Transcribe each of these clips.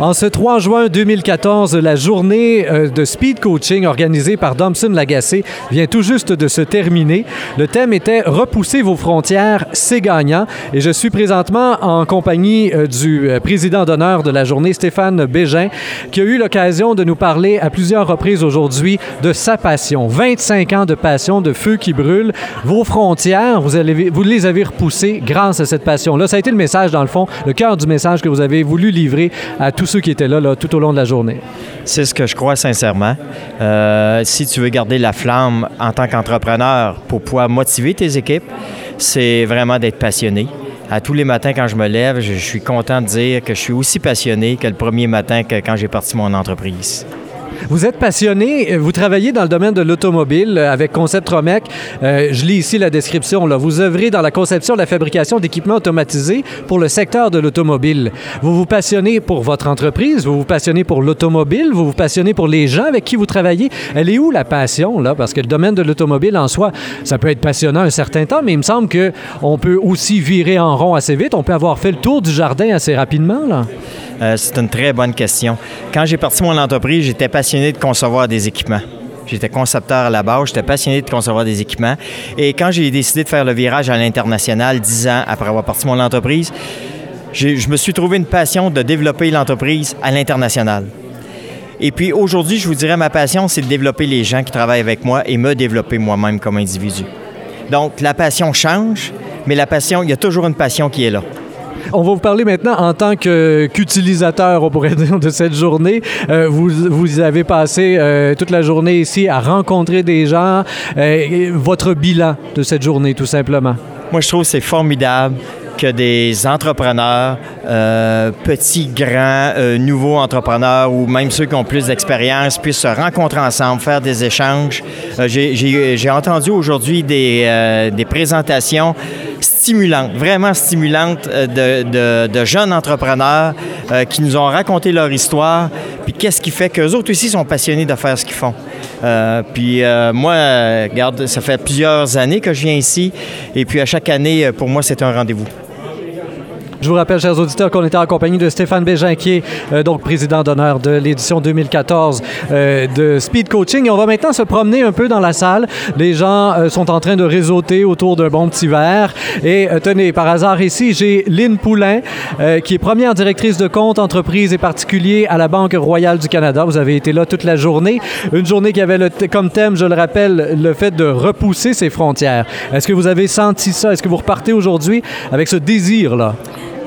En ce 3 juin 2014, la journée euh, de speed coaching organisée par Domson Lagacé vient tout juste de se terminer. Le thème était Repousser vos frontières, c'est gagnant. Et je suis présentement en compagnie euh, du euh, président d'honneur de la journée, Stéphane Bégin, qui a eu l'occasion de nous parler à plusieurs reprises aujourd'hui de sa passion. 25 ans de passion, de feu qui brûle. Vos frontières, vous, vous les avez repoussées grâce à cette passion-là. Ça a été le message, dans le fond, le cœur du message que vous avez voulu livrer à tous ceux qui étaient là, tout au long de la journée. C'est ce que je crois sincèrement. Euh, si tu veux garder la flamme en tant qu'entrepreneur pour pouvoir motiver tes équipes, c'est vraiment d'être passionné. À tous les matins, quand je me lève, je, suis content de dire que je suis aussi passionné que le premier matin quand j'ai parti mon entreprise. Vous êtes passionné, vous travaillez dans le domaine de l'automobile euh, avec Concept Romec. Euh, je lis ici la description. Vous œuvrez dans la conception et la fabrication d'équipements automatisés pour le secteur de l'automobile. Vous vous passionnez pour votre entreprise, vous vous passionnez pour l'automobile, vous vous passionnez pour les gens avec qui vous travaillez. Elle est où la passion, là? Parce que le domaine de l'automobile en soi, ça peut être passionnant un certain temps, mais il me semble qu'on peut aussi virer en rond assez vite. On peut avoir fait le tour du jardin assez rapidement, là. Euh, c'est une très bonne question. Quand j'ai parti mon entreprise, j'étais passionné de concevoir des équipements. J'étais concepteur à la base, j'étais passionné de concevoir des équipements. Et quand j'ai décidé de faire le virage à l'international, dix ans après avoir parti mon entreprise, je me suis trouvé une passion de développer l'entreprise à l'international. Et puis aujourd'hui, je vous dirais, ma passion, c'est de développer les gens qui travaillent avec moi et me développer moi-même comme individu. Donc, la passion change, mais la passion, il y a toujours une passion qui est là. On va vous parler maintenant en tant qu'utilisateur, on pourrait dire, de cette journée. Euh, vous, vous avez passé euh, toute la journée ici à rencontrer des gens. Euh, votre bilan de cette journée, tout simplement. Moi, je trouve que c'est formidable que des entrepreneurs, euh, petits, grands, euh, nouveaux entrepreneurs ou même ceux qui ont plus d'expérience puissent se rencontrer ensemble, faire des échanges. Euh, J'ai entendu aujourd'hui des, présentations stimulantes, vraiment stimulantes de, jeunes entrepreneurs qui nous ont raconté leur histoire, puis qu'est-ce qui fait qu'eux autres aussi sont passionnés de faire ce qu'ils font. puis moi, ça fait plusieurs années que je viens ici, et puis à chaque année, pour moi, c'est un rendez-vous. Je vous rappelle, chers auditeurs, qu'on était en compagnie de Stéphane Bégin, euh, donc président d'honneur de l'édition 2014 euh, de Speed Coaching. Et on va maintenant se promener un peu dans la salle. Les gens euh, sont en train de réseauter autour d'un bon petit verre. Et tenez, par hasard ici, j'ai Lynn Poulain, qui est première directrice de compte entreprise et particulier à la Banque royale du Canada. Vous avez été là toute la journée. Une journée qui avait comme thème, je le rappelle, le fait de repousser ses frontières. Est-ce que vous avez senti ça? Est-ce que vous repartez aujourd'hui avec ce désir-là?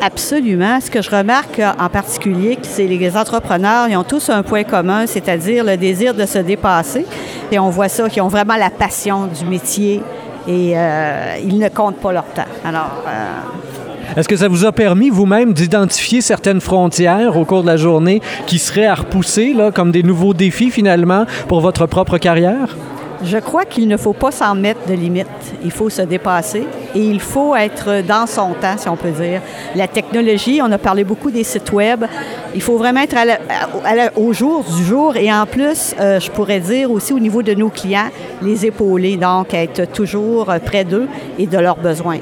Absolument. Ce que je remarque euh, en particulier, c'est les entrepreneurs, ils ont tous un point commun, c'est-à-dire le désir de se dépasser. Et on voit ça, qu'ils ont vraiment la passion du métier et euh, ils ne comptent pas leur temps. Alors. Euh... Est-ce que ça vous a permis vous-même d'identifier certaines frontières au cours de la journée qui seraient à repousser, là, comme des nouveaux défis finalement pour votre propre carrière? Je crois qu'il ne faut pas s'en mettre de limites. Il faut se dépasser et il faut être dans son temps, si on peut dire. La technologie, on a parlé beaucoup des sites web. Il faut vraiment être au jour du jour et en plus, euh, je pourrais dire aussi au niveau de nos clients, les épauler, donc être toujours près d'eux et de leurs besoins.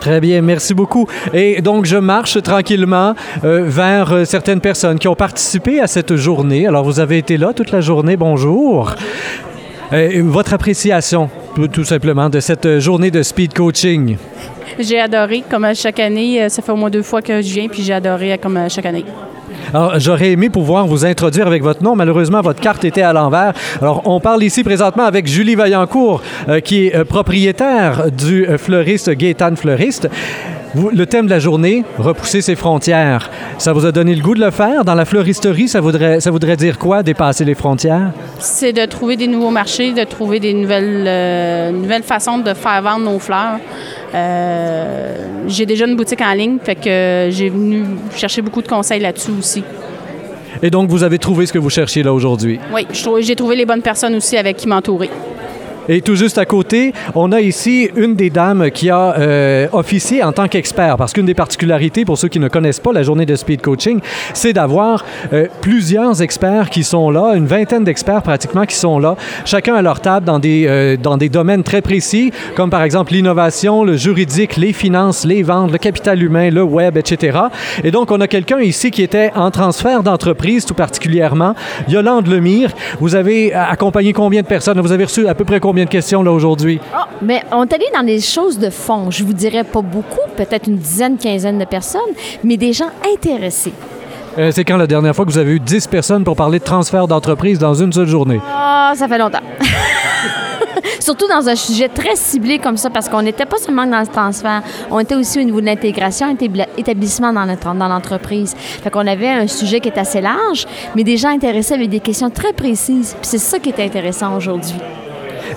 Très bien, merci beaucoup. Et donc, je marche tranquillement euh, vers euh, certaines personnes qui ont participé à cette journée. Alors, vous avez été là toute la journée. Bonjour. Euh, votre appréciation, tout simplement, de cette journée de speed coaching? J'ai adoré, comme à chaque année. Ça fait au moins deux fois que je viens, puis j'ai adoré comme à chaque année. Alors, j'aurais aimé pouvoir vous introduire avec votre nom. Malheureusement, votre carte était à l'envers. Alors, on parle ici présentement avec Julie Vaillancourt, euh, qui est euh, propriétaire du euh, fleuriste Gaétan Fleuriste. Vous, le thème de la journée, repousser ses frontières. Ça vous a donné le goût de le faire? Dans la fleuristerie, ça voudrait, ça voudrait dire quoi, dépasser les frontières? C'est de trouver des nouveaux marchés, de trouver des nouvelles, euh, nouvelles façons de faire vendre nos fleurs. Euh, j'ai déjà une boutique en ligne, fait que j'ai venu chercher beaucoup de conseils là-dessus aussi. Et donc, vous avez trouvé ce que vous cherchiez là aujourd'hui? Oui, j'ai trouvé les bonnes personnes aussi avec qui m'entourer. Et tout juste à côté, on a ici une des dames qui a euh, officié en tant qu'expert, parce qu'une des particularités, pour ceux qui ne connaissent pas la journée de speed coaching, c'est d'avoir euh, plusieurs experts qui sont là, une vingtaine d'experts pratiquement qui sont là, chacun à leur table dans des, euh, dans des domaines très précis, comme par exemple l'innovation, le juridique, les finances, les ventes, le capital humain, le web, etc. Et donc, on a quelqu'un ici qui était en transfert d'entreprise tout particulièrement, Yolande Lemire. Vous avez accompagné combien de personnes? Vous avez reçu à peu près combien de questions là aujourd'hui? Ah, mais on est allé dans des choses de fond. Je vous dirais pas beaucoup, peut-être une dizaine, quinzaine de personnes, mais des gens intéressés. Euh, c'est quand la dernière fois que vous avez eu 10 personnes pour parler de transfert d'entreprise dans une seule journée? Ah, ça fait longtemps. Surtout dans un sujet très ciblé comme ça, parce qu'on n'était pas seulement dans le transfert, on était aussi au niveau de l'intégration, établissement dans, notre, dans l'entreprise. Fait qu'on avait un sujet qui est assez large, mais des gens intéressés avec des questions très précises. Puis c'est ça qui est intéressant aujourd'hui.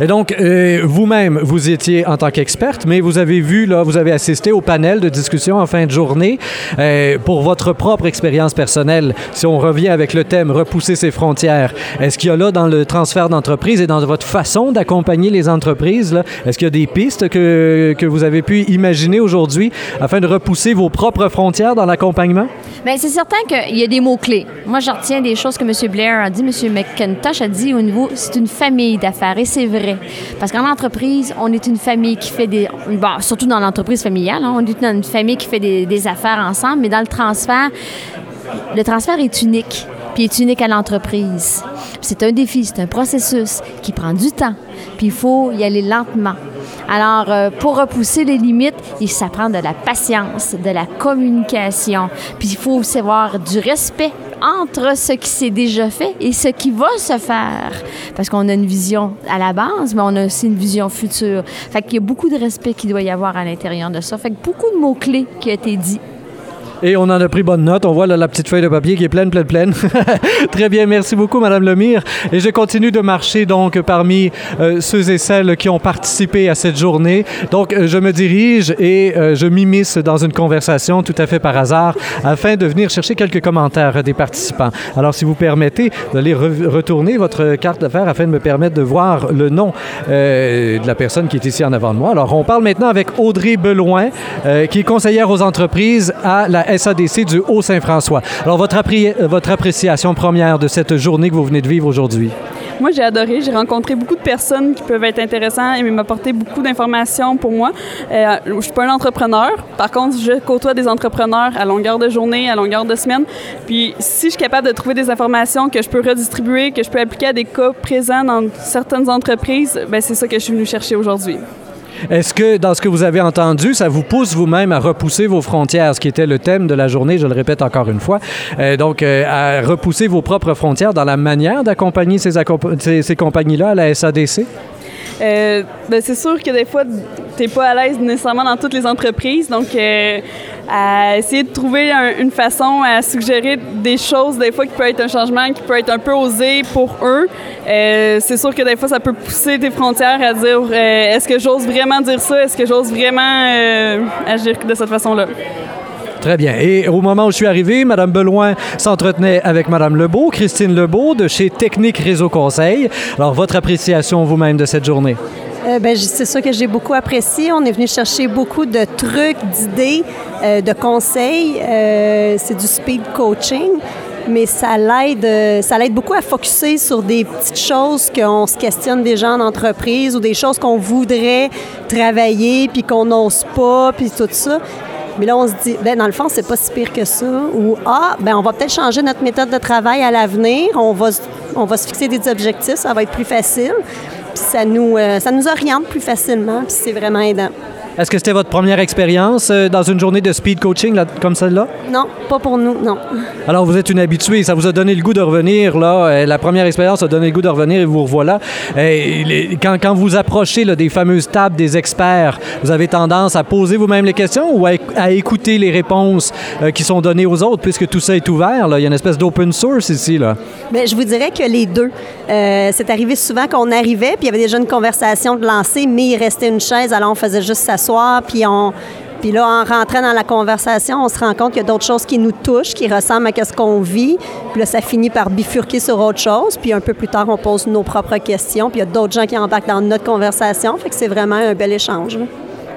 Et donc, euh, vous-même, vous étiez en tant qu'experte, mais vous avez vu, là, vous avez assisté au panel de discussion en fin de journée euh, pour votre propre expérience personnelle. Si on revient avec le thème repousser ses frontières, est-ce qu'il y a là dans le transfert d'entreprise et dans votre façon d'accompagner les entreprises, est-ce qu'il y a des pistes que, que vous avez pu imaginer aujourd'hui afin de repousser vos propres frontières dans l'accompagnement? Bien, c'est certain qu'il y a des mots-clés. Moi, je retiens des choses que M. Blair a dit, M. McIntosh a dit au niveau, c'est une famille d'affaires. Et c'est Parce qu'en entreprise, on est une famille qui fait des. Bon, surtout dans l'entreprise familiale, hein, on est une famille qui fait des, affaires ensemble, mais dans le transfert, le transfert est unique, puis est unique à l'entreprise. C'est un défi, c'est un processus qui prend du temps, puis il faut y aller lentement. Alors, euh, pour repousser les limites, ça prend de la patience, de la communication, puis il faut aussi avoir du respect entre ce qui s'est déjà fait et ce qui va se faire. Parce qu'on a une vision à la base, mais on a aussi une vision future. Fait qu'il y a beaucoup de respect qui doit y avoir à l'intérieur de ça. Fait que beaucoup de mots-clés qui ont été dits et on en a pris bonne note. On voit la petite feuille de papier qui est pleine, pleine, pleine. Très bien, merci beaucoup, Madame Lemire. Et je continue de marcher donc parmi euh, ceux et celles qui ont participé à cette journée. Donc, euh, je me dirige et euh, je m'immisce dans une conversation tout à fait par hasard afin de venir chercher quelques commentaires des participants. Alors, si vous permettez d'aller retourner votre carte d'affaires afin de me permettre de voir le nom de la personne qui est ici en avant de moi. Alors, on parle maintenant avec Audrey Beloin, qui est conseillère aux entreprises à la SADC du Haut-Saint-François. Alors, votre, votre appréciation première de cette journée que vous venez de vivre aujourd'hui? Moi, j'ai adoré. J'ai rencontré beaucoup de personnes qui peuvent être intéressantes et m'apporter beaucoup d'informations pour moi. Euh, je suis pas un entrepreneur. Par contre, je côtoie des entrepreneurs à longueur de journée, à longueur de semaine. Puis, si je suis capable de trouver des informations que je peux redistribuer, que je peux appliquer à des cas présents dans certaines entreprises, ben c'est ça que je suis venue chercher aujourd'hui. Est-ce que, dans ce que vous avez entendu, ça vous pousse vous-même à repousser vos frontières, ce qui était le thème de la journée, je le répète encore une fois, euh, donc euh, à repousser vos propres frontières dans la manière d'accompagner ces, compagnies-là à la SADC? Euh, ben c'est sûr que des fois, tu n'es pas à l'aise nécessairement dans toutes les entreprises. Donc, à essayer de trouver une façon à suggérer des choses, des fois, qui peut être un changement, qui peut être un peu osé pour eux. Euh, c'est sûr que des fois, ça peut pousser tes frontières à dire est-ce que j'ose vraiment dire ça? Est-ce que j'ose vraiment agir de cette façon-là? Très bien. Et au moment où je suis arrivé, Mme Beloin s'entretenait avec Mme Lebeau, Christine Lebeau de chez Technique Réseau Conseil. Alors, votre appréciation vous-même de cette journée? Euh, ben, c'est ça que j'ai beaucoup apprécié. On est venu chercher beaucoup de trucs, d'idées, euh, de conseils. Euh, c'est du speed coaching, mais ça l'aide, ça l'aide beaucoup à focuser sur des petites choses qu'on se questionne déjà en entreprise ou des choses qu'on voudrait travailler puis qu'on n'ose pas puis tout ça. Mais là, on se dit, ben, dans le fond, c'est pas si pire que ça. Ou, ah, ben, on va peut-être changer notre méthode de travail à l'avenir. On va, on va se fixer des objectifs, ça va être plus facile. Ça nous, euh, ça nous oriente plus facilement, puis c'est vraiment aidant. Est-ce que c'était votre première expérience euh, dans une journée de speed coaching comme celle-là? Non, pas pour nous, non. Alors, vous êtes une habituée. Ça vous a donné le goût de revenir, là. Euh, la première expérience a donné le goût de revenir et vous revoilà. Et quand, quand vous approchez des fameuses tables des experts, vous avez tendance à poser vous-même les questions ou à, écouter les réponses euh, qui sont données aux autres, puisque tout ça est ouvert. Là? Il y a une espèce d'open source ici. Là. Bien, je vous dirais que les deux. c'est arrivé souvent qu'on arrivait, puis il y avait déjà une conversation de lancer, mais il restait une chaise, alors on faisait juste s'asseoir, puis on, Puis là, en rentrant dans la conversation, on se rend compte qu'il y a d'autres choses qui nous touchent, qui ressemblent à ce qu'on vit. Puis là, ça finit par bifurquer sur autre chose. Puis un peu plus tard, on pose nos propres questions. Puis il y a d'autres gens qui embarquent dans notre conversation. Fait que c'est vraiment un bel échange.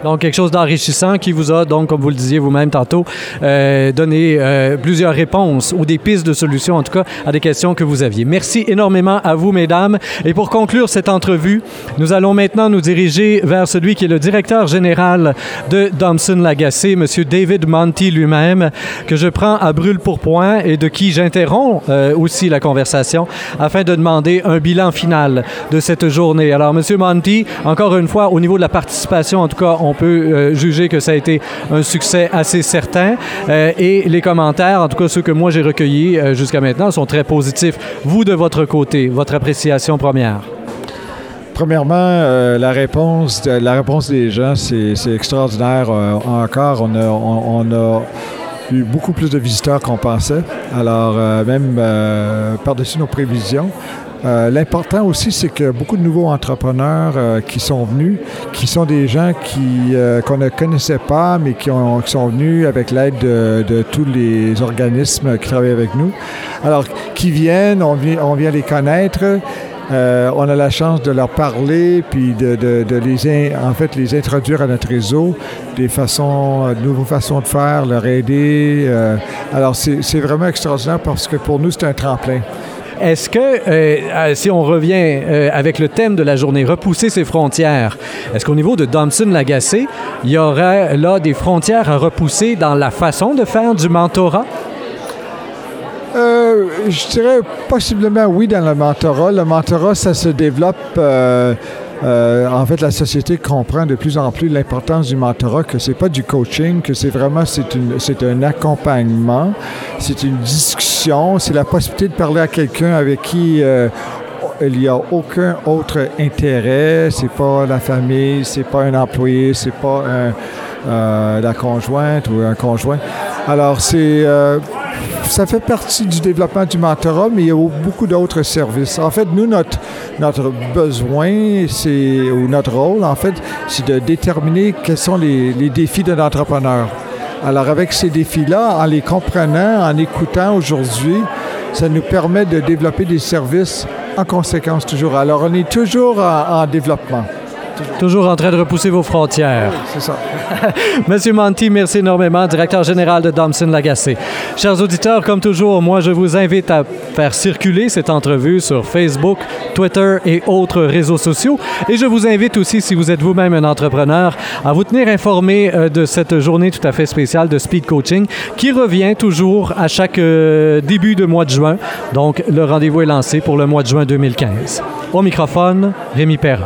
Donc, quelque chose d'enrichissant qui vous a, donc, comme vous le disiez vous-même tantôt, euh, donné euh, plusieurs réponses ou des pistes de solutions, en tout cas, à des questions que vous aviez. Merci énormément à vous, mesdames. Et pour conclure cette entrevue, nous allons maintenant nous diriger vers celui qui est le directeur général de Domson Lagacé, M. David Monty lui-même, que je prends à brûle pour point et de qui j'interromps euh, aussi la conversation afin de demander un bilan final de cette journée. Alors, M. Monty, encore une fois, au niveau de la participation, en tout cas, on peut euh, juger que ça a été un succès assez certain. Euh, et les commentaires, en tout cas ceux que moi j'ai recueillis euh, jusqu'à maintenant, sont très positifs. Vous, de votre côté, votre appréciation première? Premièrement, la, réponse, la réponse des gens, c'est extraordinaire. encore, on a, on a eu beaucoup plus de visiteurs qu'on pensait. Alors, même par-dessus nos prévisions. Euh, l'important aussi, c'est que beaucoup de nouveaux entrepreneurs euh, qui sont venus, qui sont des gens qui, euh, qu'on ne connaissait pas, mais qui, ont, sont venus avec l'aide de, tous les organismes qui travaillent avec nous. Alors, qui viennent, on vient, les connaître. on a la chance de leur parler, puis de, les, en fait, les introduire à notre réseau, des façons, de nouvelles façons de faire, leur aider. alors, c'est vraiment extraordinaire parce que pour nous, c'est un tremplin. Est-ce que, euh, euh, si on revient euh, avec le thème de la journée, repousser ses frontières, est-ce qu'au niveau de Domson-Lagacé, il y aurait là des frontières à repousser dans la façon de faire du mentorat? je dirais possiblement oui dans le mentorat. Le mentorat, ça se développe euh, en fait, la société comprend de plus en plus l'importance du mentorat, que c'est pas du coaching, que c'est vraiment c'est un accompagnement, c'est une discussion, c'est la possibilité de parler à quelqu'un avec qui euh, il n'y a aucun autre intérêt. C'est pas la famille, c'est pas un employé, c'est pas euh, la conjointe ou un conjoint. Alors c'est ça fait partie du développement du mentorat, mais il y a beaucoup d'autres services. En fait, nous, notre, notre besoin, c'est, ou notre rôle, en fait, c'est de déterminer quels sont les, les défis d'un entrepreneur. Alors, avec ces défis-là, en les comprenant, en écoutant aujourd'hui, ça nous permet de développer des services en conséquence toujours. Alors, on est toujours en développement. Toujours en train de repousser vos frontières. c'est ça. Monsieur Monti, merci énormément, directeur général de Domson Lagacé. Chers auditeurs, comme toujours, moi, je vous invite à faire circuler cette entrevue sur Facebook, Twitter et autres réseaux sociaux. Et je vous invite aussi, si vous êtes vous-même un entrepreneur, à vous tenir informé euh, de cette journée tout à fait spéciale de Speed Coaching qui revient toujours à chaque euh, début de mois de juin. Donc, le rendez-vous est lancé pour le mois de juin 2015. Au microphone, Rémi Perra.